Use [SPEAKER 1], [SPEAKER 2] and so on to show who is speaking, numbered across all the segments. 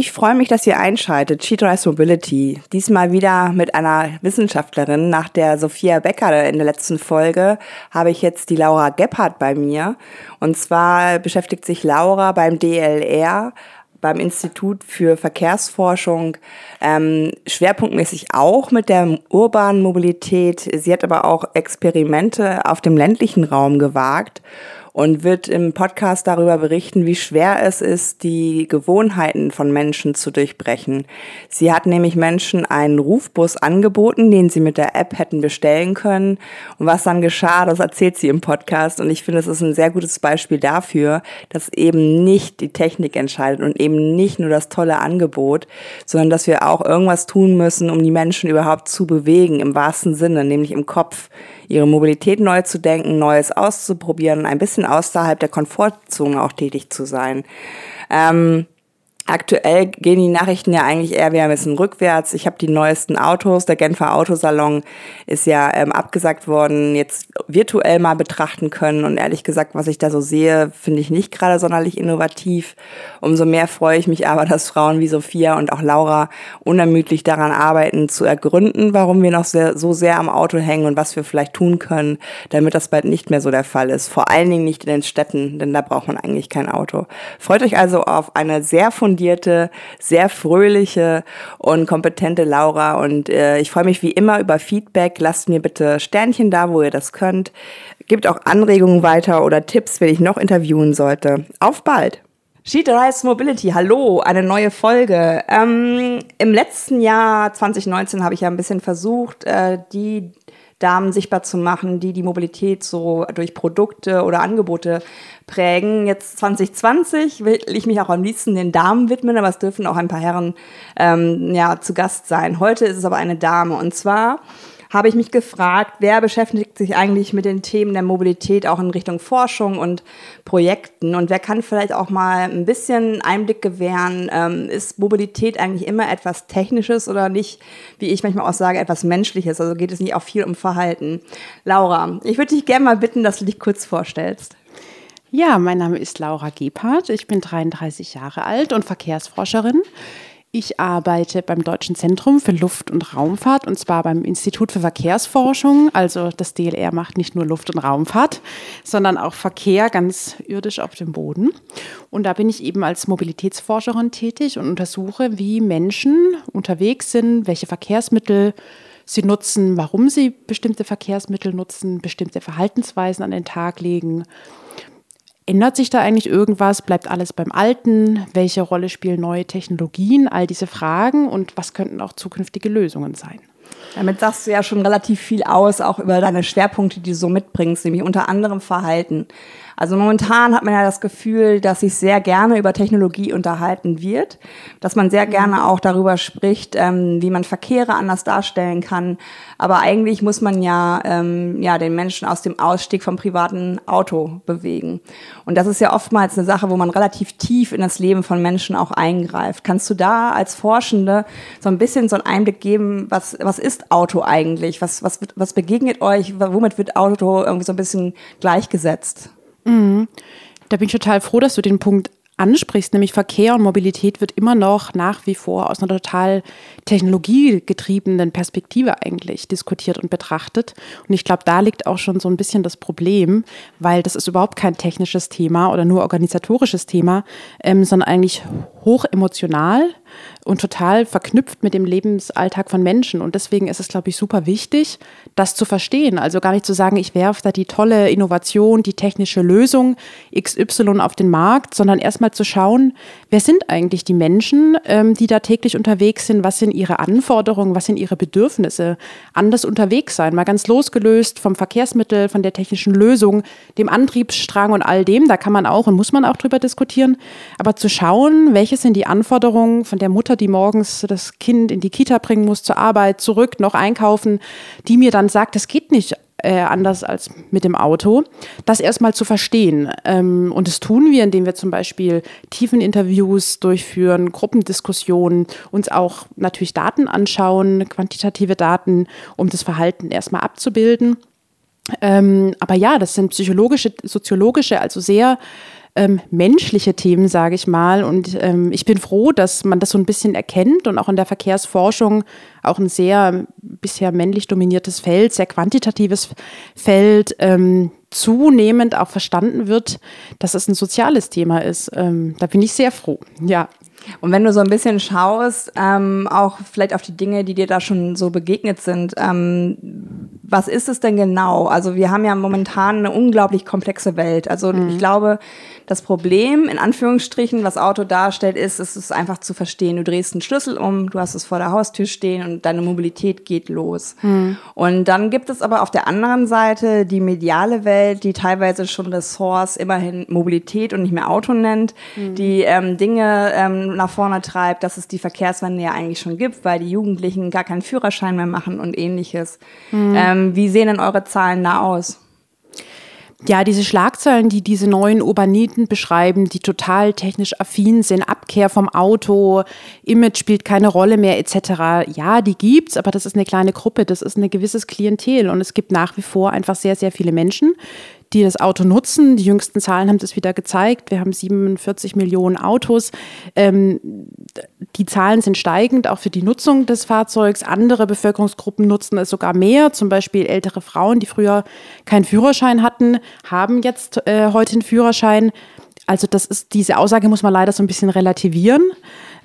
[SPEAKER 1] Ich freue mich, dass ihr einschaltet. She Drives Mobility. Diesmal wieder mit einer Wissenschaftlerin. Nach der Sophia Becker in der letzten Folge habe ich jetzt die Laura Gebhardt bei mir. Und zwar beschäftigt sich Laura beim DLR, beim Institut für Verkehrsforschung, ähm, schwerpunktmäßig auch mit der urbanen Mobilität. Sie hat aber auch Experimente auf dem ländlichen Raum gewagt und wird im Podcast darüber berichten, wie schwer es ist, die Gewohnheiten von Menschen zu durchbrechen. Sie hat nämlich Menschen einen Rufbus angeboten, den sie mit der App hätten bestellen können. Und was dann geschah, das erzählt sie im Podcast. Und ich finde, es ist ein sehr gutes Beispiel dafür, dass eben nicht die Technik entscheidet und eben nicht nur das tolle Angebot, sondern dass wir auch irgendwas tun müssen, um die Menschen überhaupt zu bewegen, im wahrsten Sinne, nämlich im Kopf ihre Mobilität neu zu denken, Neues auszuprobieren, ein bisschen außerhalb der Komfortzone auch tätig zu sein. Ähm, Aktuell gehen die Nachrichten ja eigentlich eher wieder ein bisschen rückwärts. Ich habe die neuesten Autos. Der Genfer Autosalon ist ja ähm, abgesagt worden, jetzt virtuell mal betrachten können. Und ehrlich gesagt, was ich da so sehe, finde ich nicht gerade sonderlich innovativ. Umso mehr freue ich mich aber, dass Frauen wie Sophia und auch Laura unermüdlich daran arbeiten, zu ergründen, warum wir noch sehr, so sehr am Auto hängen und was wir vielleicht tun können, damit das bald nicht mehr so der Fall ist. Vor allen Dingen nicht in den Städten, denn da braucht man eigentlich kein Auto. Freut euch also auf eine sehr fundierte fundierte, sehr fröhliche und kompetente Laura. Und äh, ich freue mich wie immer über Feedback. Lasst mir bitte Sternchen da, wo ihr das könnt. Gebt auch Anregungen weiter oder Tipps, wenn ich noch interviewen sollte. Auf bald! Sheet Rise Mobility, hallo, eine neue Folge. Ähm, Im letzten Jahr 2019 habe ich ja ein bisschen versucht, äh, die Damen sichtbar zu machen, die die Mobilität so durch Produkte oder Angebote prägen. Jetzt 2020 will ich mich auch am liebsten den Damen widmen, aber es dürfen auch ein paar Herren ähm, ja, zu Gast sein. Heute ist es aber eine Dame und zwar habe ich mich gefragt, wer beschäftigt sich eigentlich mit den Themen der Mobilität auch in Richtung Forschung und Projekten und wer kann vielleicht auch mal ein bisschen Einblick gewähren, ähm, ist Mobilität eigentlich immer etwas Technisches oder nicht, wie ich manchmal auch sage, etwas Menschliches, also geht es nicht auch viel um Verhalten. Laura, ich würde dich gerne mal bitten, dass du dich kurz vorstellst.
[SPEAKER 2] Ja, mein Name ist Laura Gebhardt. Ich bin 33 Jahre alt und Verkehrsforscherin. Ich arbeite beim Deutschen Zentrum für Luft- und Raumfahrt und zwar beim Institut für Verkehrsforschung. Also das DLR macht nicht nur Luft- und Raumfahrt, sondern auch Verkehr ganz irdisch auf dem Boden. Und da bin ich eben als Mobilitätsforscherin tätig und untersuche, wie Menschen unterwegs sind, welche Verkehrsmittel sie nutzen, warum sie bestimmte Verkehrsmittel nutzen, bestimmte Verhaltensweisen an den Tag legen Ändert sich da eigentlich irgendwas? Bleibt alles beim Alten? Welche Rolle spielen neue Technologien? All diese Fragen und was könnten auch zukünftige Lösungen sein?
[SPEAKER 1] Damit sagst du ja schon relativ viel aus, auch über deine Schwerpunkte, die du so mitbringst, nämlich unter anderem Verhalten. Also momentan hat man ja das Gefühl, dass sich sehr gerne über Technologie unterhalten wird, dass man sehr gerne mhm. auch darüber spricht, ähm, wie man Verkehre anders darstellen kann. Aber eigentlich muss man ja, ähm, ja den Menschen aus dem Ausstieg vom privaten Auto bewegen. Und das ist ja oftmals eine Sache, wo man relativ tief in das Leben von Menschen auch eingreift. Kannst du da als Forschende so ein bisschen so einen Einblick geben, was, was ist Auto eigentlich? Was, was, was begegnet euch? Womit wird Auto irgendwie so ein bisschen gleichgesetzt?
[SPEAKER 2] Mhm. Da bin ich total froh, dass du den Punkt ansprichst, nämlich Verkehr und Mobilität wird immer noch nach wie vor aus einer total technologiegetriebenen Perspektive eigentlich diskutiert und betrachtet. Und ich glaube, da liegt auch schon so ein bisschen das Problem, weil das ist überhaupt kein technisches Thema oder nur organisatorisches Thema, ähm, sondern eigentlich hoch emotional und total verknüpft mit dem Lebensalltag von Menschen. Und deswegen ist es, glaube ich, super wichtig, das zu verstehen. Also gar nicht zu sagen, ich werfe da die tolle Innovation, die technische Lösung XY auf den Markt, sondern erstmal zu schauen, wer sind eigentlich die Menschen, ähm, die da täglich unterwegs sind, was sind ihre Anforderungen, was sind ihre Bedürfnisse, anders unterwegs sein, mal ganz losgelöst vom Verkehrsmittel, von der technischen Lösung, dem Antriebsstrang und all dem. Da kann man auch und muss man auch drüber diskutieren. Aber zu schauen, welche sind die Anforderungen von der Mutter, die morgens das Kind in die Kita bringen muss, zur Arbeit, zurück, noch einkaufen, die mir dann sagt, das geht nicht äh, anders als mit dem Auto, das erstmal zu verstehen. Ähm, und das tun wir, indem wir zum Beispiel Tiefeninterviews durchführen, Gruppendiskussionen, uns auch natürlich Daten anschauen, quantitative Daten, um das Verhalten erstmal abzubilden. Ähm, aber ja, das sind psychologische, soziologische, also sehr ähm, menschliche Themen, sage ich mal. Und ähm, ich bin froh, dass man das so ein bisschen erkennt und auch in der Verkehrsforschung auch ein sehr bisher männlich dominiertes Feld, sehr quantitatives Feld, ähm, zunehmend auch verstanden wird, dass es ein soziales Thema ist. Ähm, da bin ich sehr froh. Ja.
[SPEAKER 1] Und wenn du so ein bisschen schaust, ähm, auch vielleicht auf die Dinge, die dir da schon so begegnet sind, ähm, was ist es denn genau? Also wir haben ja momentan eine unglaublich komplexe Welt. Also mhm. ich glaube, das Problem, in Anführungsstrichen, was Auto darstellt, ist, es ist einfach zu verstehen. Du drehst einen Schlüssel um, du hast es vor der Haustür stehen und deine Mobilität geht los. Mhm. Und dann gibt es aber auf der anderen Seite die mediale Welt, die teilweise schon das Source immerhin Mobilität und nicht mehr Auto nennt, mhm. die ähm, Dinge ähm, nach vorne treibt, dass es die Verkehrswende ja eigentlich schon gibt, weil die Jugendlichen gar keinen Führerschein mehr machen und ähnliches. Mhm. Ähm, wie sehen denn eure Zahlen da aus?
[SPEAKER 2] ja, diese Schlagzeilen, die diese neuen Urbaniten beschreiben, die total technisch affin sind, Abkehr vom Auto, Image spielt keine Rolle mehr etc. Ja, die gibt's, aber das ist eine kleine Gruppe, das ist ein gewisses Klientel und es gibt nach wie vor einfach sehr, sehr viele Menschen, die das Auto nutzen. Die jüngsten Zahlen haben das wieder gezeigt. Wir haben 47 Millionen Autos. Ähm, die Zahlen sind steigend, auch für die Nutzung des Fahrzeugs. Andere Bevölkerungsgruppen nutzen es sogar mehr. Zum Beispiel ältere Frauen, die früher keinen Führerschein hatten, haben jetzt äh, heute einen Führerschein. Also das ist, diese Aussage muss man leider so ein bisschen relativieren.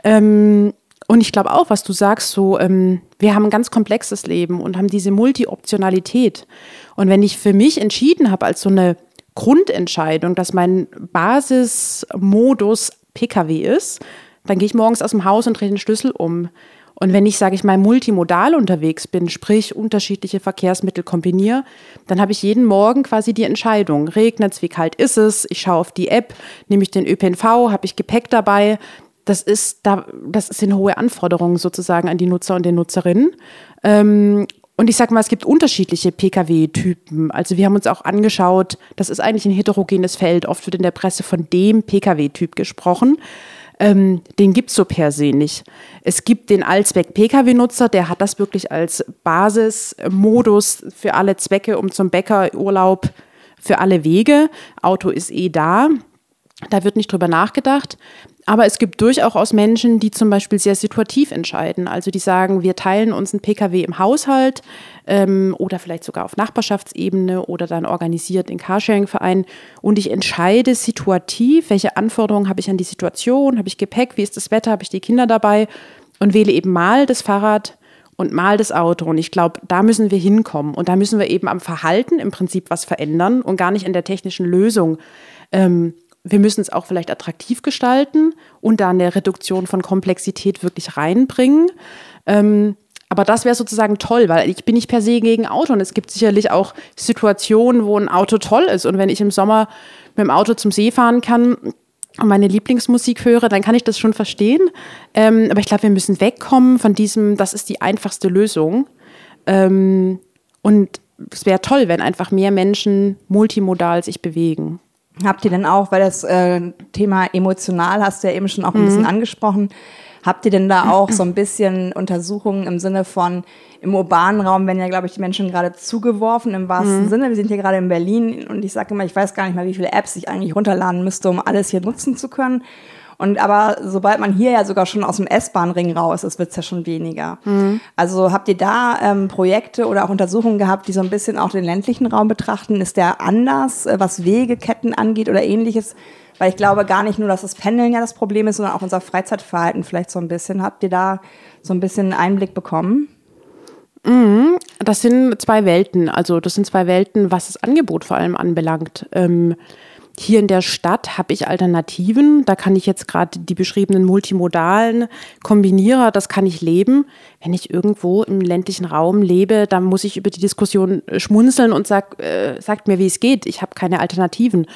[SPEAKER 2] Ähm, und ich glaube auch, was du sagst, so, ähm, wir haben ein ganz komplexes Leben und haben diese Multi-Optionalität. Und wenn ich für mich entschieden habe, als so eine Grundentscheidung, dass mein Basismodus Pkw ist, dann gehe ich morgens aus dem Haus und drehe den Schlüssel um. Und wenn ich, sage ich mal, multimodal unterwegs bin, sprich unterschiedliche Verkehrsmittel kombiniere, dann habe ich jeden Morgen quasi die Entscheidung. Regnet es, wie kalt ist es? Ich schaue auf die App, nehme ich den ÖPNV, habe ich Gepäck dabei? Das ist da, das sind hohe Anforderungen sozusagen an die Nutzer und den Nutzerinnen. Ähm, und ich sage mal, es gibt unterschiedliche Pkw-Typen. Also wir haben uns auch angeschaut, das ist eigentlich ein heterogenes Feld. Oft wird in der Presse von dem Pkw-Typ gesprochen. Ähm, den gibt es so per se nicht. Es gibt den Allzweck-Pkw-Nutzer, der hat das wirklich als Basismodus für alle Zwecke, um zum Bäcker, Urlaub, für alle Wege. Auto ist eh da. Da wird nicht drüber nachgedacht. Aber es gibt durchaus Menschen, die zum Beispiel sehr situativ entscheiden. Also die sagen, wir teilen uns einen Pkw im Haushalt ähm, oder vielleicht sogar auf Nachbarschaftsebene oder dann organisiert in Carsharing-Verein. Und ich entscheide situativ, welche Anforderungen habe ich an die Situation, habe ich Gepäck, wie ist das Wetter, habe ich die Kinder dabei und wähle eben mal das Fahrrad und mal das Auto. Und ich glaube, da müssen wir hinkommen. Und da müssen wir eben am Verhalten im Prinzip was verändern und gar nicht in der technischen Lösung. Ähm, wir müssen es auch vielleicht attraktiv gestalten und da eine Reduktion von Komplexität wirklich reinbringen. Ähm, aber das wäre sozusagen toll, weil ich bin nicht per se gegen Auto und es gibt sicherlich auch Situationen, wo ein Auto toll ist. Und wenn ich im Sommer mit dem Auto zum See fahren kann und meine Lieblingsmusik höre, dann kann ich das schon verstehen. Ähm, aber ich glaube, wir müssen wegkommen von diesem, das ist die einfachste Lösung. Ähm, und es wäre toll, wenn einfach mehr Menschen multimodal sich bewegen.
[SPEAKER 1] Habt ihr denn auch, weil das äh, Thema emotional hast du ja eben schon auch ein mhm. bisschen angesprochen, habt ihr denn da auch so ein bisschen Untersuchungen im Sinne von, im urbanen Raum werden ja, glaube ich, die Menschen gerade zugeworfen im wahrsten mhm. Sinne. Wir sind hier gerade in Berlin und ich sage immer, ich weiß gar nicht mal, wie viele Apps ich eigentlich runterladen müsste, um alles hier nutzen zu können. Und aber sobald man hier ja sogar schon aus dem S-Bahn-Ring raus ist, wird's ja schon weniger. Mhm. Also habt ihr da ähm, Projekte oder auch Untersuchungen gehabt, die so ein bisschen auch den ländlichen Raum betrachten? Ist der anders, äh, was Wegeketten angeht oder ähnliches? Weil ich glaube gar nicht nur, dass das Pendeln ja das Problem ist, sondern auch unser Freizeitverhalten vielleicht so ein bisschen. Habt ihr da so ein bisschen Einblick bekommen?
[SPEAKER 2] Mhm. Das sind zwei Welten. Also das sind zwei Welten, was das Angebot vor allem anbelangt. Ähm, hier in der Stadt habe ich Alternativen. Da kann ich jetzt gerade die beschriebenen multimodalen Kombinierer, das kann ich leben. Wenn ich irgendwo im ländlichen Raum lebe, dann muss ich über die Diskussion äh, schmunzeln und sag, äh, sagt mir, wie es geht. Ich habe keine Alternativen.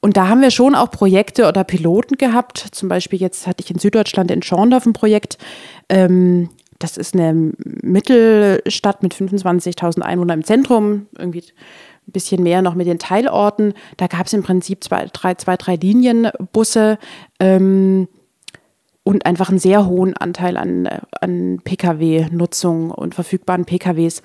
[SPEAKER 2] Und da haben wir schon auch Projekte oder Piloten gehabt. Zum Beispiel jetzt hatte ich in Süddeutschland in Schorndorf ein Projekt. Ähm, das ist eine Mittelstadt mit 25.000 Einwohnern im Zentrum, irgendwie ein bisschen mehr noch mit den Teilorten. Da gab es im Prinzip zwei, drei, zwei, drei Linienbusse. Ähm, und einfach einen sehr hohen Anteil an, an Pkw-Nutzung und verfügbaren Pkws.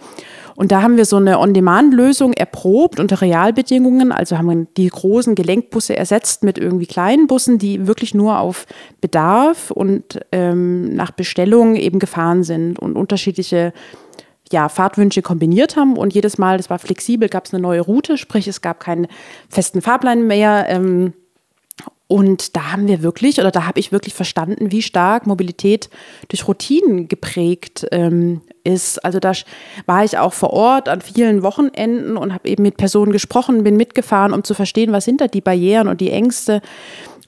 [SPEAKER 2] Und da haben wir so eine On-Demand-Lösung erprobt unter Realbedingungen. Also haben wir die großen Gelenkbusse ersetzt mit irgendwie kleinen Bussen, die wirklich nur auf Bedarf und ähm, nach Bestellung eben gefahren sind und unterschiedliche ja, Fahrtwünsche kombiniert haben. Und jedes Mal, das war flexibel, gab es eine neue Route, sprich es gab keinen festen Fahrplan mehr. Ähm, und da haben wir wirklich, oder da habe ich wirklich verstanden, wie stark Mobilität durch Routinen geprägt ähm, ist. Also da war ich auch vor Ort an vielen Wochenenden und habe eben mit Personen gesprochen, bin mitgefahren, um zu verstehen, was sind da die Barrieren und die Ängste.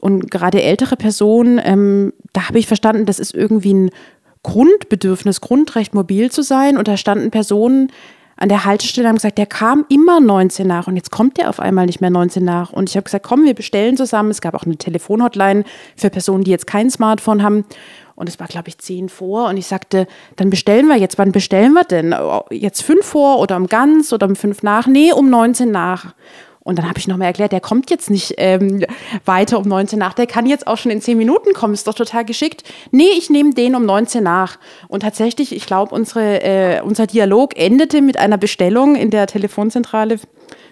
[SPEAKER 2] Und gerade ältere Personen, ähm, da habe ich verstanden, das ist irgendwie ein Grundbedürfnis, Grundrecht, mobil zu sein. Und da standen Personen, an der Haltestelle haben gesagt, der kam immer 19 nach und jetzt kommt der auf einmal nicht mehr 19 nach. Und ich habe gesagt, komm, wir bestellen zusammen. Es gab auch eine Telefonhotline für Personen, die jetzt kein Smartphone haben. Und es war, glaube ich, 10 vor. Und ich sagte, dann bestellen wir jetzt. Wann bestellen wir denn? Jetzt 5 vor oder um ganz oder um 5 nach? Nee, um 19 nach. Und dann habe ich nochmal erklärt, der kommt jetzt nicht ähm, weiter um 19 nach, der kann jetzt auch schon in 10 Minuten kommen, ist doch total geschickt. Nee, ich nehme den um 19 nach. Und tatsächlich, ich glaube, äh, unser Dialog endete mit einer Bestellung in der Telefonzentrale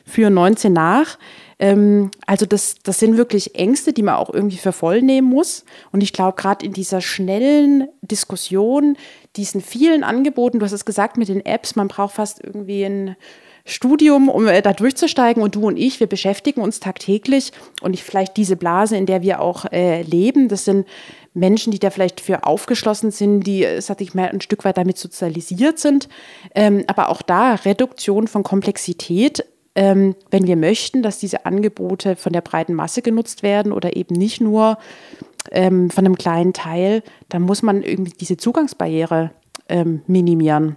[SPEAKER 2] für 19 nach. Ähm, also das, das sind wirklich Ängste, die man auch irgendwie für voll nehmen muss. Und ich glaube, gerade in dieser schnellen Diskussion, diesen vielen Angeboten, du hast es gesagt mit den Apps, man braucht fast irgendwie ein Studium, um äh, da durchzusteigen. Und du und ich, wir beschäftigen uns tagtäglich und ich vielleicht diese Blase, in der wir auch äh, leben, das sind Menschen, die da vielleicht für aufgeschlossen sind, die, äh, sag ich mal, ein Stück weit damit sozialisiert sind. Ähm, aber auch da Reduktion von Komplexität. Ähm, wenn wir möchten, dass diese Angebote von der breiten Masse genutzt werden oder eben nicht nur ähm, von einem kleinen Teil, dann muss man irgendwie diese Zugangsbarriere ähm, minimieren.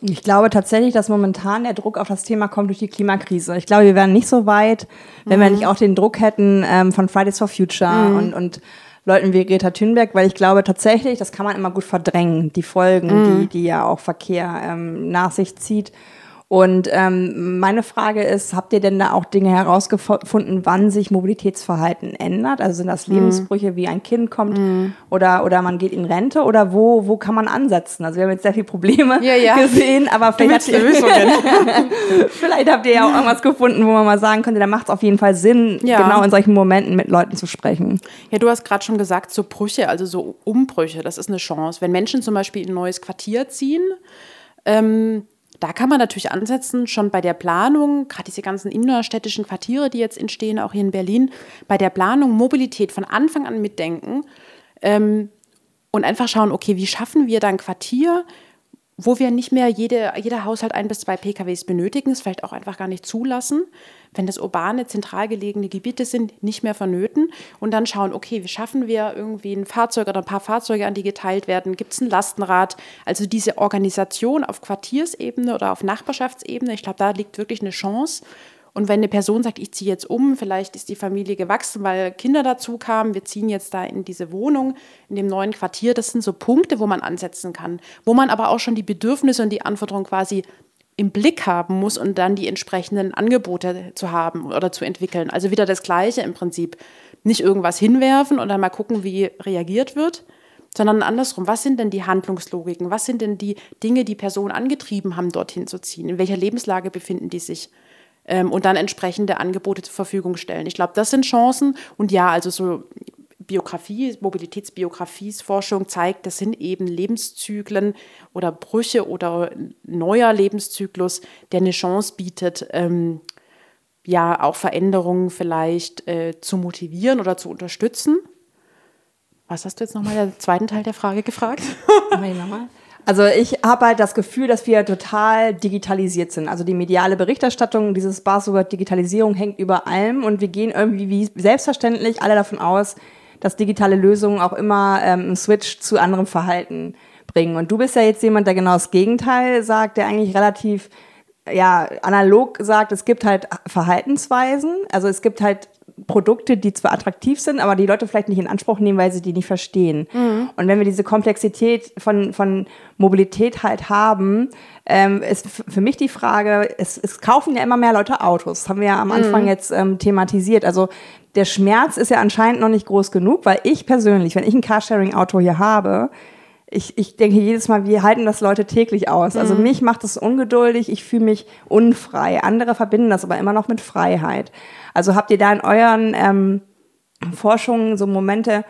[SPEAKER 1] Ich glaube tatsächlich, dass momentan der Druck auf das Thema kommt durch die Klimakrise. Ich glaube, wir wären nicht so weit, wenn mhm. wir nicht auch den Druck hätten ähm, von Fridays for Future mhm. und, und Leuten wie Greta Thunberg, weil ich glaube tatsächlich, das kann man immer gut verdrängen, die Folgen, mhm. die, die ja auch Verkehr ähm, nach sich zieht. Und ähm, meine Frage ist, habt ihr denn da auch Dinge herausgefunden, wann sich Mobilitätsverhalten ändert? Also sind das mhm. Lebensbrüche, mm. wie ein Kind kommt mm. oder, oder man geht in Rente oder wo, wo kann man ansetzen? Also wir haben jetzt sehr viele Probleme ja, ja. gesehen, aber vielleicht habt, ihr, vielleicht habt ihr ja auch irgendwas gefunden, wo man mal sagen könnte, da macht es auf jeden Fall Sinn, ja. genau in solchen Momenten mit Leuten zu sprechen.
[SPEAKER 2] Ja, du hast gerade schon gesagt, so Brüche, also so Umbrüche, das ist eine Chance. Wenn Menschen zum Beispiel in ein neues Quartier ziehen, ähm, da kann man natürlich ansetzen, schon bei der Planung, gerade diese ganzen innerstädtischen Quartiere, die jetzt entstehen, auch hier in Berlin, bei der Planung Mobilität von Anfang an mitdenken ähm, und einfach schauen, okay, wie schaffen wir da ein Quartier, wo wir nicht mehr jede, jeder Haushalt ein bis zwei PKWs benötigen, es vielleicht auch einfach gar nicht zulassen, wenn das urbane, zentral gelegene Gebiete sind, nicht mehr vonnöten und dann schauen, okay, wie schaffen wir irgendwie ein Fahrzeug oder ein paar Fahrzeuge, an die geteilt werden, gibt es ein Lastenrad, also diese Organisation auf Quartiersebene oder auf Nachbarschaftsebene, ich glaube, da liegt wirklich eine Chance und wenn eine Person sagt, ich ziehe jetzt um, vielleicht ist die Familie gewachsen, weil Kinder dazu kamen, wir ziehen jetzt da in diese Wohnung, in dem neuen Quartier, das sind so Punkte, wo man ansetzen kann, wo man aber auch schon die Bedürfnisse und die Anforderungen quasi im Blick haben muss und dann die entsprechenden Angebote zu haben oder zu entwickeln. Also wieder das Gleiche im Prinzip. Nicht irgendwas hinwerfen und dann mal gucken, wie reagiert wird, sondern andersrum. Was sind denn die Handlungslogiken? Was sind denn die Dinge, die Personen angetrieben haben, dorthin zu ziehen? In welcher Lebenslage befinden die sich? Ähm, und dann entsprechende Angebote zur Verfügung stellen. Ich glaube, das sind Chancen. Und ja, also so Biografie, Mobilitätsbiografiesforschung zeigt, das sind eben Lebenszyklen oder Brüche oder neuer Lebenszyklus, der eine Chance bietet, ähm, ja, auch Veränderungen vielleicht äh, zu motivieren oder zu unterstützen. Was hast du jetzt nochmal der zweiten Teil der Frage gefragt?
[SPEAKER 1] nochmal. Also ich habe halt das Gefühl, dass wir total digitalisiert sind. Also die mediale Berichterstattung, dieses Buzzword Digitalisierung hängt über allem und wir gehen irgendwie wie selbstverständlich alle davon aus, dass digitale Lösungen auch immer ähm, einen Switch zu anderem Verhalten bringen. Und du bist ja jetzt jemand, der genau das Gegenteil sagt, der eigentlich relativ ja, analog sagt, es gibt halt Verhaltensweisen. Also es gibt halt Produkte, die zwar attraktiv sind, aber die Leute vielleicht nicht in Anspruch nehmen, weil sie die nicht verstehen. Mhm. Und wenn wir diese Komplexität von, von Mobilität halt haben, ähm, ist für mich die Frage, es, es kaufen ja immer mehr Leute Autos. Das haben wir ja am Anfang mhm. jetzt ähm, thematisiert. Also der Schmerz ist ja anscheinend noch nicht groß genug, weil ich persönlich, wenn ich ein Carsharing-Auto hier habe, ich, ich denke jedes Mal, wir halten das Leute täglich aus. Also mhm. mich macht es ungeduldig, ich fühle mich unfrei. Andere verbinden das aber immer noch mit Freiheit. Also habt ihr da in euren ähm, Forschungen so Momente,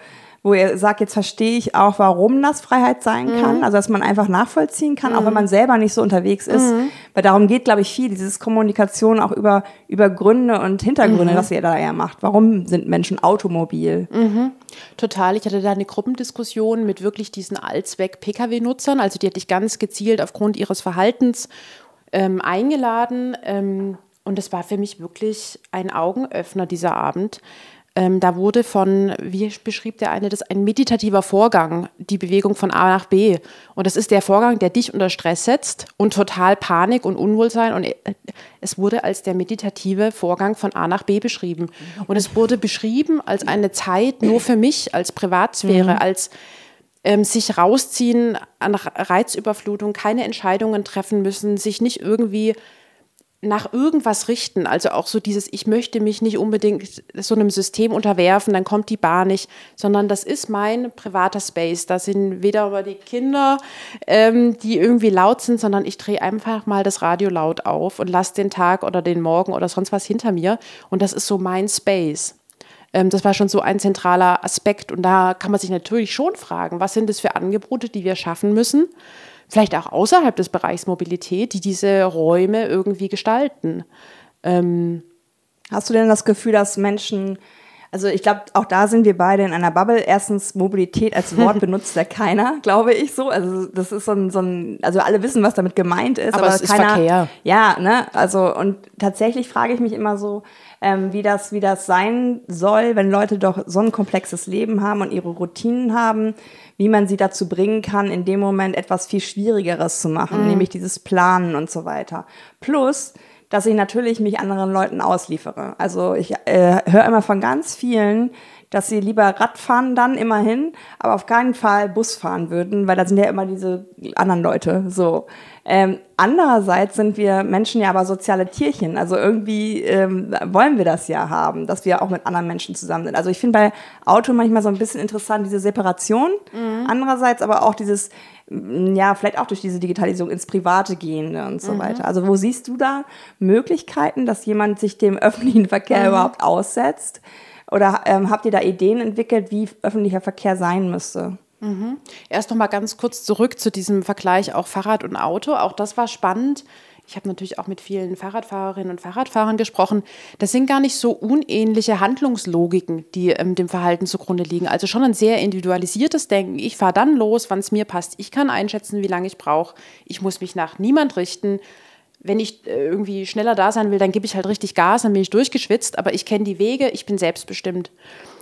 [SPEAKER 1] wo ihr sagt, jetzt verstehe ich auch, warum das Freiheit sein mhm. kann, also dass man einfach nachvollziehen kann, mhm. auch wenn mhm. man selber nicht so unterwegs ist. Mhm. Weil darum geht, glaube ich, viel, dieses Kommunikation auch über, über Gründe und Hintergründe, mhm. was ihr da ja macht. Warum sind Menschen automobil?
[SPEAKER 2] Mhm. Total. Ich hatte da eine Gruppendiskussion mit wirklich diesen Allzweck-Pkw-Nutzern, also die hatte ich ganz gezielt aufgrund ihres Verhaltens ähm, eingeladen. Ähm, und es war für mich wirklich ein Augenöffner dieser Abend ähm, da wurde von, wie beschrieb der eine, das ein meditativer Vorgang, die Bewegung von A nach B. Und das ist der Vorgang, der dich unter Stress setzt und total Panik und Unwohlsein. Und äh, es wurde als der meditative Vorgang von A nach B beschrieben. Und es wurde beschrieben als eine Zeit nur für mich, als Privatsphäre, mhm. als ähm, sich rausziehen an Reizüberflutung, keine Entscheidungen treffen müssen, sich nicht irgendwie nach irgendwas richten. Also auch so dieses, ich möchte mich nicht unbedingt so einem System unterwerfen, dann kommt die Bar nicht, sondern das ist mein privater Space. Da sind weder über die Kinder, ähm, die irgendwie laut sind, sondern ich drehe einfach mal das Radio laut auf und lasse den Tag oder den Morgen oder sonst was hinter mir. Und das ist so mein Space. Ähm, das war schon so ein zentraler Aspekt. Und da kann man sich natürlich schon fragen, was sind das für Angebote, die wir schaffen müssen? Vielleicht auch außerhalb des Bereichs Mobilität, die diese Räume irgendwie gestalten. Ähm
[SPEAKER 1] Hast du denn das Gefühl, dass Menschen also ich glaube, auch da sind wir beide in einer Bubble. Erstens, Mobilität als Wort benutzt ja keiner, glaube ich so. Also das ist so ein, so ein, also alle wissen, was damit gemeint ist.
[SPEAKER 2] Aber, aber es keiner, ist Verkehr.
[SPEAKER 1] Ja, ne, also und tatsächlich frage ich mich immer so, ähm, wie, das, wie das sein soll, wenn Leute doch so ein komplexes Leben haben und ihre Routinen haben, wie man sie dazu bringen kann, in dem Moment etwas viel Schwierigeres zu machen, mhm. nämlich dieses Planen und so weiter. Plus, dass ich natürlich mich anderen Leuten ausliefere. Also ich äh, höre immer von ganz vielen, dass sie lieber Rad fahren dann immerhin, aber auf keinen Fall Bus fahren würden, weil da sind ja immer diese anderen Leute so. Ähm, andererseits sind wir Menschen ja aber soziale Tierchen. Also irgendwie ähm, wollen wir das ja haben, dass wir auch mit anderen Menschen zusammen sind. Also ich finde bei Auto manchmal so ein bisschen interessant diese Separation. Mhm. Andererseits aber auch dieses, mm, ja, vielleicht auch durch diese Digitalisierung ins Private gehen und so mhm. weiter. Also wo siehst du da Möglichkeiten, dass jemand sich dem öffentlichen Verkehr mhm. überhaupt aussetzt? Oder ähm, habt ihr da Ideen entwickelt, wie öffentlicher Verkehr sein müsste?
[SPEAKER 2] Mhm. Erst noch mal ganz kurz zurück zu diesem Vergleich auch Fahrrad und Auto. Auch das war spannend. Ich habe natürlich auch mit vielen Fahrradfahrerinnen und Fahrradfahrern gesprochen. Das sind gar nicht so unähnliche Handlungslogiken, die ähm, dem Verhalten zugrunde liegen. Also schon ein sehr individualisiertes Denken. Ich fahre dann los, wann es mir passt. Ich kann einschätzen, wie lange ich brauche. Ich muss mich nach niemand richten. Wenn ich äh, irgendwie schneller da sein will, dann gebe ich halt richtig Gas, dann bin ich durchgeschwitzt. Aber ich kenne die Wege, ich bin selbstbestimmt.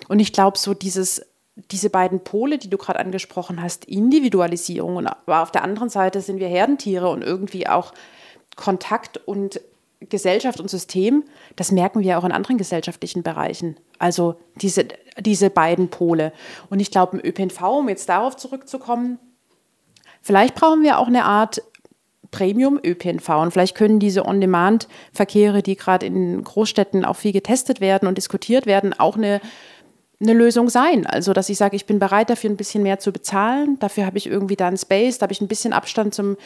[SPEAKER 2] Und ich glaube, so dieses diese beiden Pole, die du gerade angesprochen hast, Individualisierung, und aber auf der anderen Seite sind wir Herdentiere und irgendwie auch Kontakt und Gesellschaft und System, das merken wir auch in anderen gesellschaftlichen Bereichen. Also diese, diese beiden Pole. Und ich glaube, im ÖPNV, um jetzt darauf zurückzukommen, vielleicht brauchen wir auch eine Art Premium-ÖPNV. Und vielleicht können diese On-Demand-Verkehre, die gerade in Großstädten auch viel getestet werden und diskutiert werden, auch eine eine Lösung sein. Also, dass ich sage, ich bin bereit dafür ein bisschen mehr zu bezahlen. Dafür habe ich irgendwie da einen Space, da habe ich ein bisschen Abstand zum,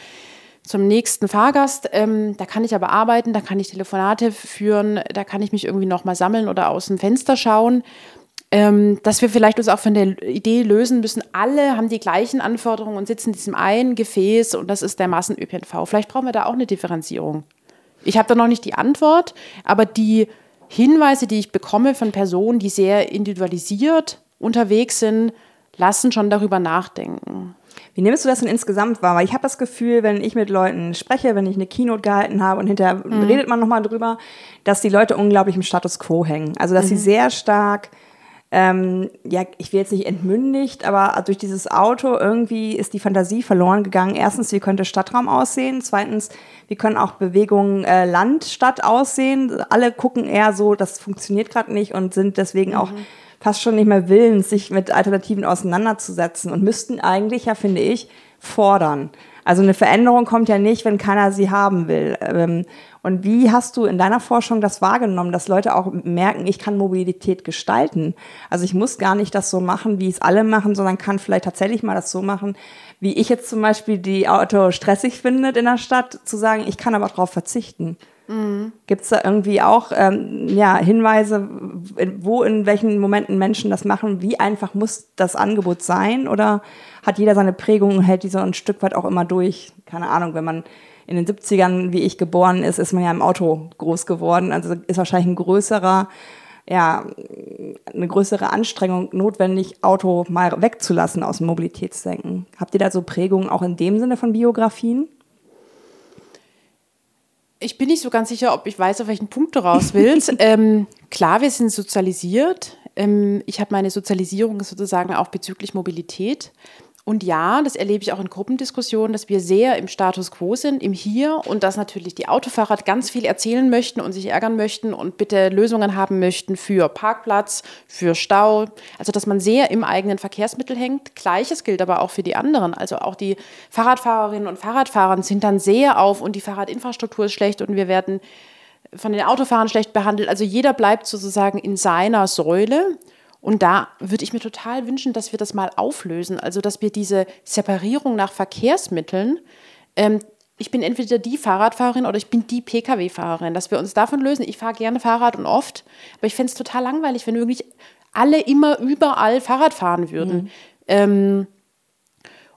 [SPEAKER 2] zum nächsten Fahrgast. Ähm, da kann ich aber arbeiten, da kann ich Telefonate führen, da kann ich mich irgendwie nochmal sammeln oder aus dem Fenster schauen. Ähm, dass wir vielleicht uns auch von der Idee lösen müssen, alle haben die gleichen Anforderungen und sitzen in diesem einen Gefäß und das ist der Massen-ÖPNV. Vielleicht brauchen wir da auch eine Differenzierung. Ich habe da noch nicht die Antwort, aber die Hinweise, die ich bekomme von Personen, die sehr individualisiert unterwegs sind, lassen schon darüber nachdenken.
[SPEAKER 1] Wie nimmst du das denn insgesamt wahr? Weil ich habe das Gefühl, wenn ich mit Leuten spreche, wenn ich eine Keynote gehalten habe und hinterher mhm. redet man nochmal drüber, dass die Leute unglaublich im Status quo hängen. Also dass mhm. sie sehr stark ähm, ja, ich will jetzt nicht entmündigt, aber durch dieses Auto irgendwie ist die Fantasie verloren gegangen. Erstens, wie könnte Stadtraum aussehen? Zweitens, wie können auch Bewegungen äh, Land, Stadt aussehen? Alle gucken eher so, das funktioniert gerade nicht und sind deswegen mhm. auch fast schon nicht mehr willens, sich mit Alternativen auseinanderzusetzen und müssten eigentlich ja, finde ich, fordern. Also eine Veränderung kommt ja nicht, wenn keiner sie haben will. Ähm, und wie hast du in deiner Forschung das wahrgenommen, dass Leute auch merken, ich kann Mobilität gestalten? Also ich muss gar nicht das so machen, wie es alle machen, sondern kann vielleicht tatsächlich mal das so machen, wie ich jetzt zum Beispiel die Auto stressig findet in der Stadt, zu sagen, ich kann aber darauf verzichten. Mhm. Gibt es da irgendwie auch ähm, ja, Hinweise, wo in welchen Momenten Menschen das machen? Wie einfach muss das Angebot sein? Oder hat jeder seine Prägung und hält die so ein Stück weit auch immer durch? Keine Ahnung, wenn man in den 70ern, wie ich geboren ist, ist man ja im Auto groß geworden. Also ist wahrscheinlich ein größerer, ja, eine größere Anstrengung notwendig, Auto mal wegzulassen aus dem Mobilitätsdenken. Habt ihr da so Prägungen auch in dem Sinne von Biografien?
[SPEAKER 2] Ich bin nicht so ganz sicher, ob ich weiß, auf welchen Punkt du raus willst. ähm, klar, wir sind sozialisiert. Ähm, ich habe meine Sozialisierung sozusagen auch bezüglich Mobilität. Und ja, das erlebe ich auch in Gruppendiskussionen, dass wir sehr im Status quo sind, im Hier und dass natürlich die Autofahrer ganz viel erzählen möchten und sich ärgern möchten und bitte Lösungen haben möchten für Parkplatz, für Stau. Also, dass man sehr im eigenen Verkehrsmittel hängt. Gleiches gilt aber auch für die anderen. Also auch die Fahrradfahrerinnen und Fahrradfahrer sind dann sehr auf und die Fahrradinfrastruktur ist schlecht und wir werden von den Autofahrern schlecht behandelt. Also jeder bleibt sozusagen in seiner Säule. Und da würde ich mir total wünschen, dass wir das mal auflösen. Also, dass wir diese Separierung nach Verkehrsmitteln, ähm, ich bin entweder die Fahrradfahrerin oder ich bin die Pkw-Fahrerin, dass wir uns davon lösen. Ich fahre gerne Fahrrad und oft, aber ich fände es total langweilig, wenn wirklich alle immer überall Fahrrad fahren würden. Mhm. Ähm,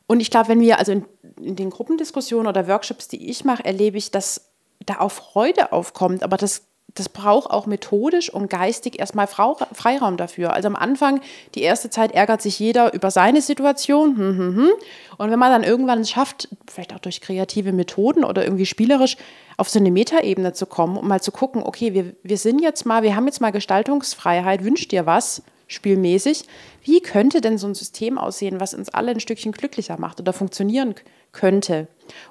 [SPEAKER 2] und ich glaube, wenn wir, also in, in, den Gruppendiskussionen oder Workshops, die ich mache, erlebe ich, dass da auch Freude aufkommt, aber das das braucht auch methodisch und geistig erstmal Freiraum dafür. Also am Anfang, die erste Zeit ärgert sich jeder über seine Situation. Hm, hm, hm. Und wenn man dann irgendwann es schafft, vielleicht auch durch kreative Methoden oder irgendwie spielerisch auf so eine Metaebene zu kommen, um mal zu gucken, okay, wir, wir sind jetzt mal, wir haben jetzt mal Gestaltungsfreiheit, wünscht dir was, spielmäßig. Wie könnte denn so ein System aussehen, was uns alle ein Stückchen glücklicher macht oder funktionieren könnte?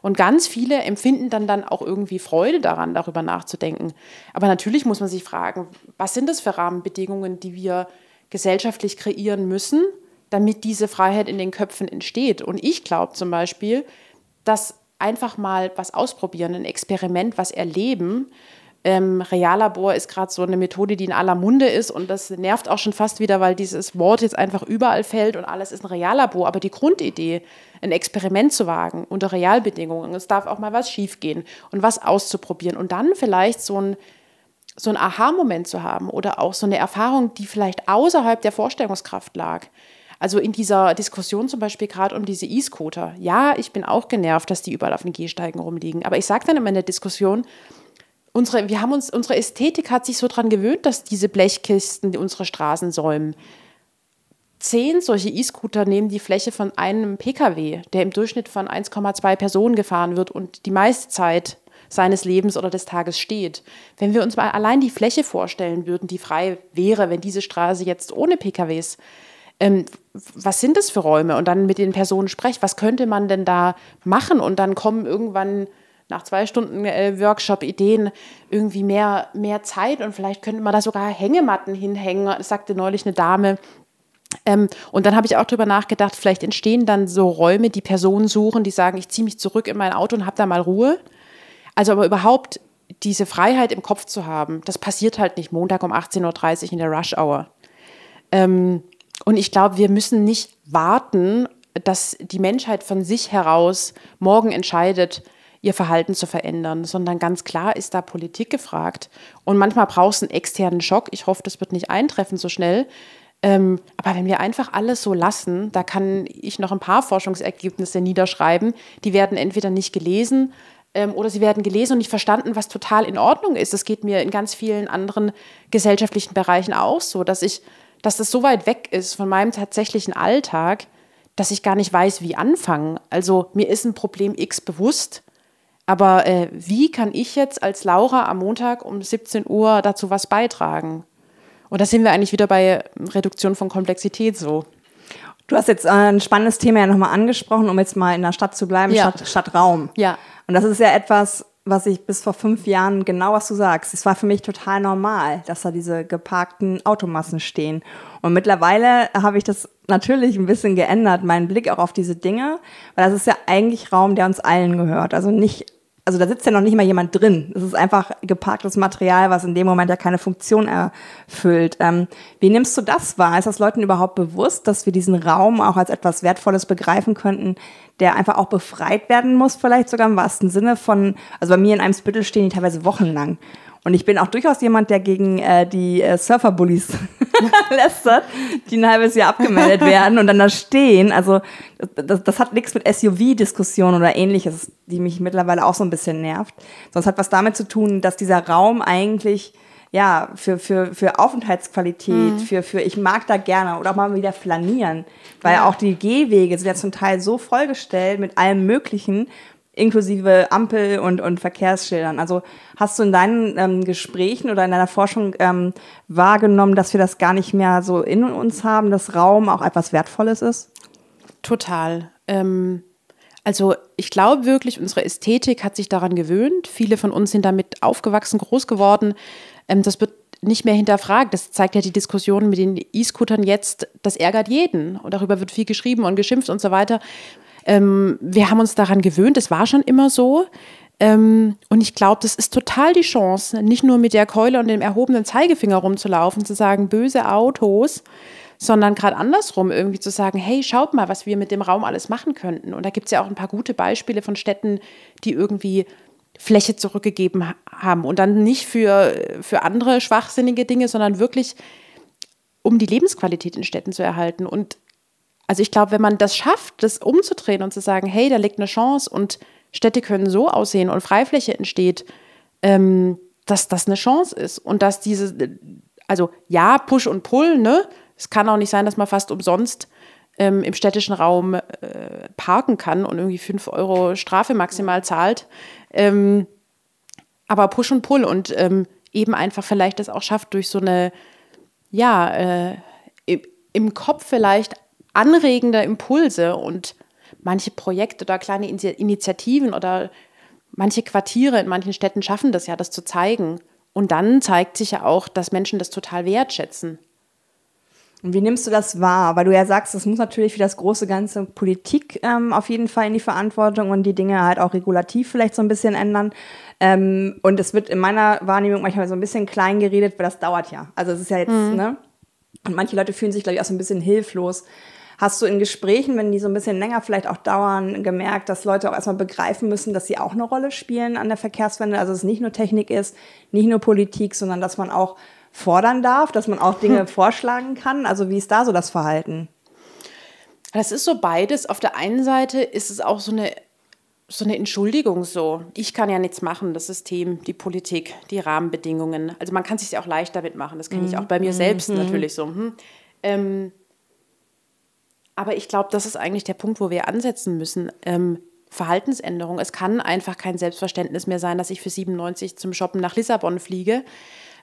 [SPEAKER 2] Und ganz viele empfinden dann, dann auch irgendwie Freude daran, darüber nachzudenken. Aber natürlich muss man sich fragen, was sind das für Rahmenbedingungen, die wir gesellschaftlich kreieren müssen, damit diese Freiheit in den Köpfen entsteht. Und ich glaube zum Beispiel, dass einfach mal was ausprobieren, ein Experiment, was erleben, ähm, Reallabor ist gerade so eine Methode, die in aller Munde ist und das nervt auch schon fast wieder, weil dieses Wort jetzt einfach überall fällt und alles ist ein Reallabor. Aber die Grundidee, ein Experiment zu wagen unter Realbedingungen, es darf auch mal was schiefgehen und was auszuprobieren und dann vielleicht so ein so ein Aha-Moment zu haben oder auch so eine Erfahrung, die vielleicht außerhalb der Vorstellungskraft lag. Also in dieser Diskussion zum Beispiel gerade um diese E-Scooter. Ja, ich bin auch genervt, dass die überall auf den Gehsteigen rumliegen. Aber ich sage dann immer in der Diskussion, unsere, wir haben uns, unsere Ästhetik hat sich so daran gewöhnt, dass diese Blechkisten unsere Straßen säumen. Zehn solche E-Scooter nehmen die Fläche von einem Pkw, der im Durchschnitt von 1,2 Personen gefahren wird und die meiste Zeit seines Lebens oder des Tages steht. Wenn wir uns mal allein die Fläche vorstellen würden, die frei wäre, wenn diese Straße jetzt ohne PKWs, ähm, was sind das für Räume? Und dann mit den Personen sprechen, was könnte man denn da machen? Und dann kommen irgendwann nach zwei Stunden äh, Workshop-Ideen irgendwie mehr, mehr Zeit und vielleicht könnte man da sogar Hängematten hinhängen, sagte neulich eine Dame. Ähm, und dann habe ich auch darüber nachgedacht, vielleicht entstehen dann so Räume, die Personen suchen, die sagen, ich ziehe mich zurück in mein Auto und habe da mal Ruhe. Also aber überhaupt diese Freiheit im Kopf zu haben, das passiert halt nicht Montag um 18.30 Uhr in der Rush-Hour. Ähm, und ich glaube, wir müssen nicht warten, dass die Menschheit von sich heraus morgen entscheidet, ihr Verhalten zu verändern, sondern ganz klar ist da Politik gefragt. Und manchmal braucht es einen externen Schock. Ich hoffe, das wird nicht eintreffen so schnell. Ähm, aber wenn wir einfach alles so lassen, da kann ich noch ein paar Forschungsergebnisse niederschreiben, die werden entweder nicht gelesen ähm, oder sie werden gelesen und nicht verstanden, was total in Ordnung ist. Das geht mir in ganz vielen anderen gesellschaftlichen Bereichen auch so, dass ich, dass das so weit weg ist von meinem tatsächlichen Alltag, dass ich gar nicht weiß, wie anfangen. Also mir ist ein Problem X bewusst aber äh, wie kann ich jetzt als Laura am Montag um 17 Uhr dazu was beitragen? Und da sind wir eigentlich wieder bei Reduktion von Komplexität so.
[SPEAKER 1] Du hast jetzt äh, ein spannendes Thema ja nochmal angesprochen, um jetzt mal in der Stadt zu bleiben,
[SPEAKER 2] ja.
[SPEAKER 1] Stadt, Stadtraum.
[SPEAKER 2] Ja.
[SPEAKER 1] Und das ist ja etwas, was ich bis vor fünf Jahren, genau was du sagst, es war für mich total normal, dass da diese geparkten Automassen stehen. Und mittlerweile habe ich das natürlich ein bisschen geändert, meinen Blick auch auf diese Dinge, weil das ist ja eigentlich Raum, der uns allen gehört. Also nicht also da sitzt ja noch nicht mal jemand drin. Es ist einfach geparktes Material, was in dem Moment ja keine Funktion erfüllt. Ähm, wie nimmst du das wahr? Ist das Leuten überhaupt bewusst, dass wir diesen Raum auch als etwas Wertvolles begreifen könnten, der einfach auch befreit werden muss, vielleicht sogar im wahrsten Sinne von, also bei mir in einem Spittel stehen die teilweise wochenlang. Und ich bin auch durchaus jemand, der gegen äh, die äh, Surferbullies lästert, die ein halbes Jahr abgemeldet werden und dann da stehen. Also das, das hat nichts mit SUV-Diskussionen oder ähnliches, die mich mittlerweile auch so ein bisschen nervt. Es hat was damit zu tun, dass dieser Raum eigentlich ja, für, für, für Aufenthaltsqualität, mhm. für, für ich mag da gerne oder auch mal wieder flanieren, weil ja. auch die Gehwege sind ja zum Teil so vollgestellt mit allem Möglichen, inklusive Ampel und, und Verkehrsschildern. Also hast du in deinen ähm, Gesprächen oder in deiner Forschung ähm, wahrgenommen, dass wir das gar nicht mehr so in uns haben, dass Raum auch etwas Wertvolles ist?
[SPEAKER 2] Total. Ähm, also ich glaube wirklich, unsere Ästhetik hat sich daran gewöhnt. Viele von uns sind damit aufgewachsen, groß geworden. Ähm, das wird nicht mehr hinterfragt. Das zeigt ja die Diskussion mit den E-Scootern jetzt. Das ärgert jeden. Und darüber wird viel geschrieben und geschimpft und so weiter. Ähm, wir haben uns daran gewöhnt, es war schon immer so. Ähm, und ich glaube, das ist total die Chance, nicht nur mit der Keule und dem erhobenen Zeigefinger rumzulaufen, zu sagen, böse Autos, sondern gerade andersrum irgendwie zu sagen, hey, schaut mal, was wir mit dem Raum alles machen könnten. Und da gibt es ja auch ein paar gute Beispiele von Städten, die irgendwie Fläche zurückgegeben haben und dann nicht für, für andere schwachsinnige Dinge, sondern wirklich um die Lebensqualität in Städten zu erhalten. Und also ich glaube, wenn man das schafft, das umzudrehen und zu sagen, hey, da liegt eine Chance und Städte können so aussehen und Freifläche entsteht, ähm, dass das eine Chance ist und dass diese, also ja, Push und Pull, ne? Es kann auch nicht sein, dass man fast umsonst ähm, im städtischen Raum äh, parken kann und irgendwie 5 Euro Strafe maximal zahlt. Ähm, aber Push und Pull und ähm, eben einfach vielleicht das auch schafft durch so eine, ja, äh, im Kopf vielleicht anregende Impulse und manche Projekte oder kleine Initiativen oder manche Quartiere in manchen Städten schaffen das ja, das zu zeigen. Und dann zeigt sich ja auch, dass Menschen das total wertschätzen.
[SPEAKER 1] Und wie nimmst du das wahr? Weil du ja sagst, es muss natürlich für das große ganze Politik ähm, auf jeden Fall in die Verantwortung und die Dinge halt auch regulativ vielleicht so ein bisschen ändern. Ähm, und es wird in meiner Wahrnehmung manchmal so ein bisschen klein geredet, weil das dauert ja. Also es ist ja jetzt, mhm. ne? Und manche Leute fühlen sich, glaube ich, auch so ein bisschen hilflos, Hast du in Gesprächen, wenn die so ein bisschen länger vielleicht auch dauern, gemerkt, dass Leute auch erstmal begreifen müssen, dass sie auch eine Rolle spielen an der Verkehrswende? Also dass es nicht nur Technik ist, nicht nur Politik, sondern dass man auch fordern darf, dass man auch Dinge vorschlagen kann? Also wie ist da so das Verhalten?
[SPEAKER 2] Das ist so beides. Auf der einen Seite ist es auch so eine so eine Entschuldigung so. Ich kann ja nichts machen, das System, die Politik, die Rahmenbedingungen. Also man kann sich ja auch leicht damit machen. Das kenne ich auch bei mir selbst mhm. natürlich so. Hm. Ähm, aber ich glaube, das ist eigentlich der Punkt, wo wir ansetzen müssen. Ähm, Verhaltensänderung. Es kann einfach kein Selbstverständnis mehr sein, dass ich für 97 zum Shoppen nach Lissabon fliege.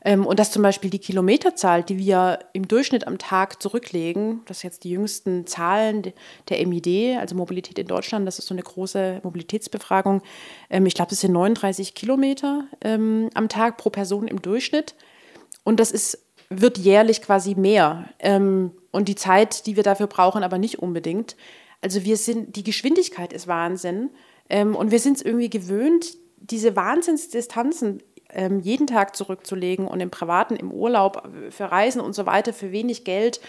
[SPEAKER 2] Ähm, und dass zum Beispiel die Kilometerzahl, die wir im Durchschnitt am Tag zurücklegen, das sind jetzt die jüngsten Zahlen der MID, also Mobilität in Deutschland, das ist so eine große Mobilitätsbefragung. Ähm, ich glaube, das sind 39 Kilometer ähm, am Tag pro Person im Durchschnitt. Und das ist, wird jährlich quasi mehr. Ähm, und die Zeit, die wir dafür brauchen, aber nicht unbedingt. Also wir sind, die Geschwindigkeit ist Wahnsinn ähm, und wir sind es irgendwie gewöhnt, diese Wahnsinnsdistanzen ähm, jeden Tag zurückzulegen und im Privaten, im Urlaub, für Reisen und so weiter, für wenig Geld,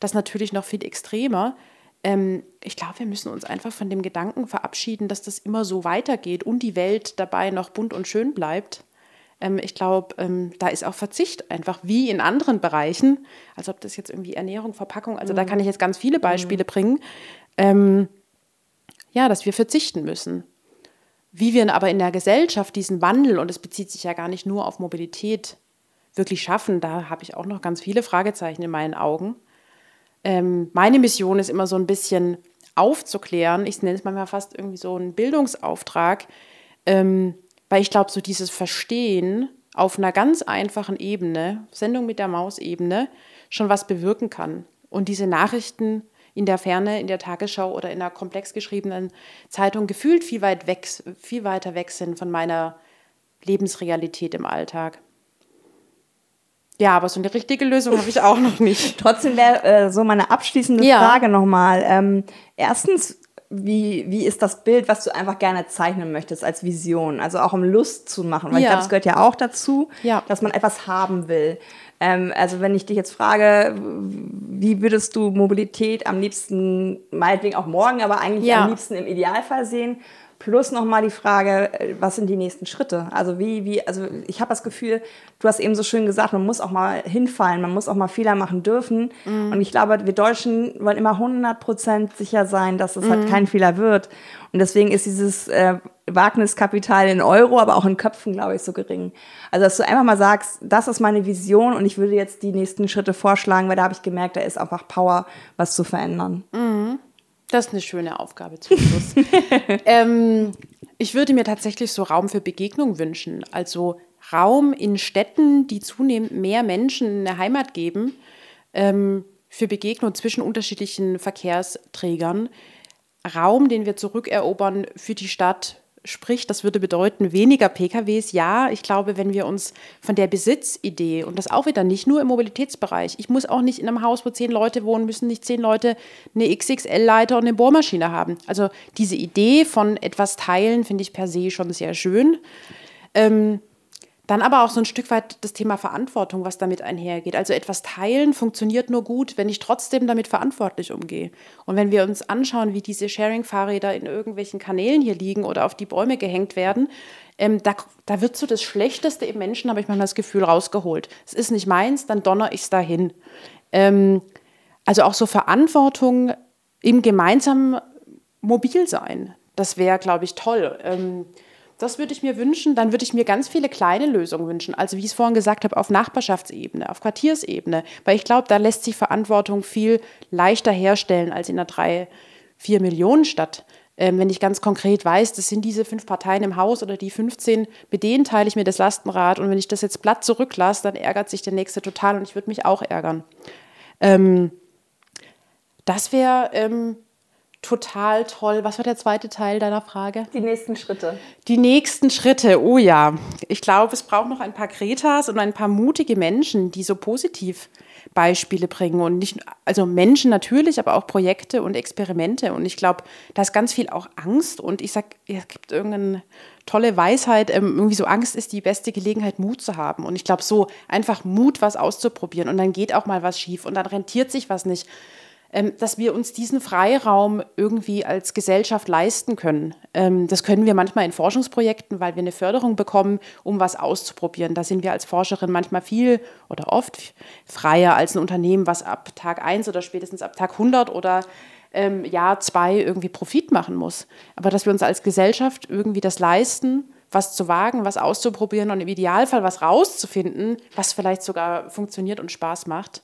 [SPEAKER 2] das natürlich noch viel extremer. Ähm, ich glaube, wir müssen uns einfach von dem Gedanken verabschieden, dass das immer so weitergeht und die Welt dabei noch bunt und schön bleibt. Ähm, ich glaube, ähm, da ist auch Verzicht einfach wie in anderen Bereichen, als ob das jetzt irgendwie Ernährung, Verpackung, also mhm. da kann ich jetzt ganz viele Beispiele mhm. bringen, ähm, ja, dass wir verzichten müssen. Wie wir aber in der Gesellschaft diesen Wandel, und es bezieht sich ja gar nicht nur auf Mobilität, wirklich schaffen, da habe ich auch noch ganz viele Fragezeichen in meinen Augen. Ähm, meine Mission ist immer so ein bisschen aufzuklären, ich nenne es manchmal fast irgendwie so einen Bildungsauftrag, ähm, weil ich glaube, so dieses Verstehen auf einer ganz einfachen Ebene, Sendung mit der Maus-Ebene, schon was bewirken kann. Und diese Nachrichten in der Ferne, in der Tagesschau oder in einer komplex geschriebenen Zeitung gefühlt viel, weit weg, viel weiter weg sind von meiner Lebensrealität im Alltag. Ja, aber so eine richtige Lösung habe ich auch noch nicht.
[SPEAKER 1] Trotzdem wäre äh, so meine abschließende ja. Frage nochmal. Ähm, erstens, wie, wie ist das Bild, was du einfach gerne zeichnen möchtest als Vision? Also auch um Lust zu machen. Weil ja. ich glaube, es gehört ja auch dazu, ja. dass man etwas haben will. Ähm, also wenn ich dich jetzt frage, wie würdest du Mobilität am liebsten, meinetwegen auch morgen, aber eigentlich ja. am liebsten im Idealfall sehen? Plus nochmal die Frage, äh, was sind die nächsten Schritte? Also wie, wie, also ich habe das Gefühl, du hast eben so schön gesagt, man muss auch mal hinfallen, man muss auch mal Fehler machen dürfen. Mhm. Und ich glaube, wir Deutschen wollen immer 100% sicher sein, dass es halt mhm. halt kein Fehler wird. Und deswegen ist dieses äh, Wagniskapital in Euro, aber auch in Köpfen, glaube ich, so gering. Also dass du einfach mal sagst, das ist meine Vision und ich würde jetzt die nächsten Schritte vorschlagen, weil da habe ich gemerkt, da ist einfach Power, was zu verändern.
[SPEAKER 2] Mhm. Das ist eine schöne Aufgabe zum Schluss. ähm, ich würde mir tatsächlich so Raum für Begegnung wünschen. Also Raum in Städten, die zunehmend mehr Menschen eine Heimat geben, ähm, für Begegnung zwischen unterschiedlichen Verkehrsträgern. Raum, den wir zurückerobern für die Stadt, Sprich, das würde bedeuten weniger PKWs. Ja, ich glaube, wenn wir uns von der Besitzidee und das auch wieder nicht nur im Mobilitätsbereich. Ich muss auch nicht in einem Haus, wo zehn Leute wohnen, müssen nicht zehn Leute eine XXL-Leiter und eine Bohrmaschine haben. Also diese Idee von etwas teilen finde ich per se schon sehr schön. Ähm, dann aber auch so ein Stück weit das Thema Verantwortung, was damit einhergeht. Also etwas teilen funktioniert nur gut, wenn ich trotzdem damit verantwortlich umgehe. Und wenn wir uns anschauen, wie diese Sharing-Fahrräder in irgendwelchen Kanälen hier liegen oder auf die Bäume gehängt werden, ähm, da, da wird so das Schlechteste im Menschen, habe ich manchmal das Gefühl, rausgeholt. Es ist nicht meins, dann donner ich es dahin. Ähm, also auch so Verantwortung im gemeinsamen Mobilsein, das wäre, glaube ich, toll. Ähm, das würde ich mir wünschen. Dann würde ich mir ganz viele kleine Lösungen wünschen. Also wie ich es vorhin gesagt habe, auf Nachbarschaftsebene, auf Quartiersebene. Weil ich glaube, da lässt sich Verantwortung viel leichter herstellen als in einer drei, vier Millionen Stadt. Ähm, wenn ich ganz konkret weiß, das sind diese fünf Parteien im Haus oder die 15, mit denen teile ich mir das Lastenrad. Und wenn ich das jetzt platt zurücklasse, dann ärgert sich der Nächste total und ich würde mich auch ärgern. Ähm, das wäre ähm, total toll. Was war der zweite Teil deiner Frage?
[SPEAKER 1] Die nächsten Schritte.
[SPEAKER 2] Die nächsten Schritte, oh ja. Ich glaube, es braucht noch ein paar Kretas und ein paar mutige Menschen, die so positiv Beispiele bringen und nicht, also Menschen natürlich, aber auch Projekte und Experimente. Und ich glaube, da ist ganz viel auch Angst und ich sage, es gibt irgendeine tolle Weisheit, ähm, irgendwie so Angst ist die beste Gelegenheit, Mut zu haben. Und ich glaube, so einfach Mut, was auszuprobieren und dann geht auch mal was schief und dann rentiert sich was nicht. Ähm, dass wir uns diesen Freiraum irgendwie als Gesellschaft leisten können. Ähm, das können wir manchmal in Forschungsprojekten, weil wir eine Förderung bekommen, um was auszuprobieren. Da sind wir als Forscherin manchmal viel oder oft freier als ein Unternehmen, was ab Tag 1 oder spätestens ab Tag 100 oder ähm, Jahr 2 irgendwie Profit machen muss. Aber dass wir uns als Gesellschaft irgendwie das leisten, was zu wagen, was auszuprobieren und im Idealfall was rauszufinden, was vielleicht sogar funktioniert und Spaß macht.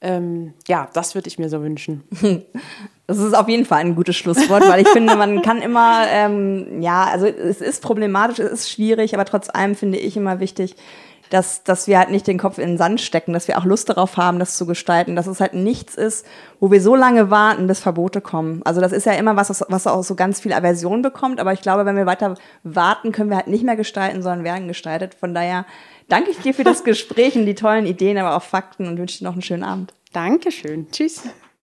[SPEAKER 2] Ähm, ja, das würde ich mir so wünschen.
[SPEAKER 1] Das ist auf jeden Fall ein gutes Schlusswort, weil ich finde, man kann immer, ähm, ja, also es ist problematisch, es ist schwierig, aber trotz allem finde ich immer wichtig, dass, dass wir halt nicht den Kopf in den Sand stecken, dass wir auch Lust darauf haben, das zu gestalten, dass es halt nichts ist, wo wir so lange warten, bis Verbote kommen. Also das ist ja immer was, was auch so ganz viel Aversion bekommt, aber ich glaube, wenn wir weiter warten, können wir halt nicht mehr gestalten, sondern werden gestaltet. Von daher danke ich dir für das Gespräch und die tollen Ideen, aber auch Fakten und wünsche dir noch einen schönen Abend.
[SPEAKER 2] Dankeschön. Tschüss.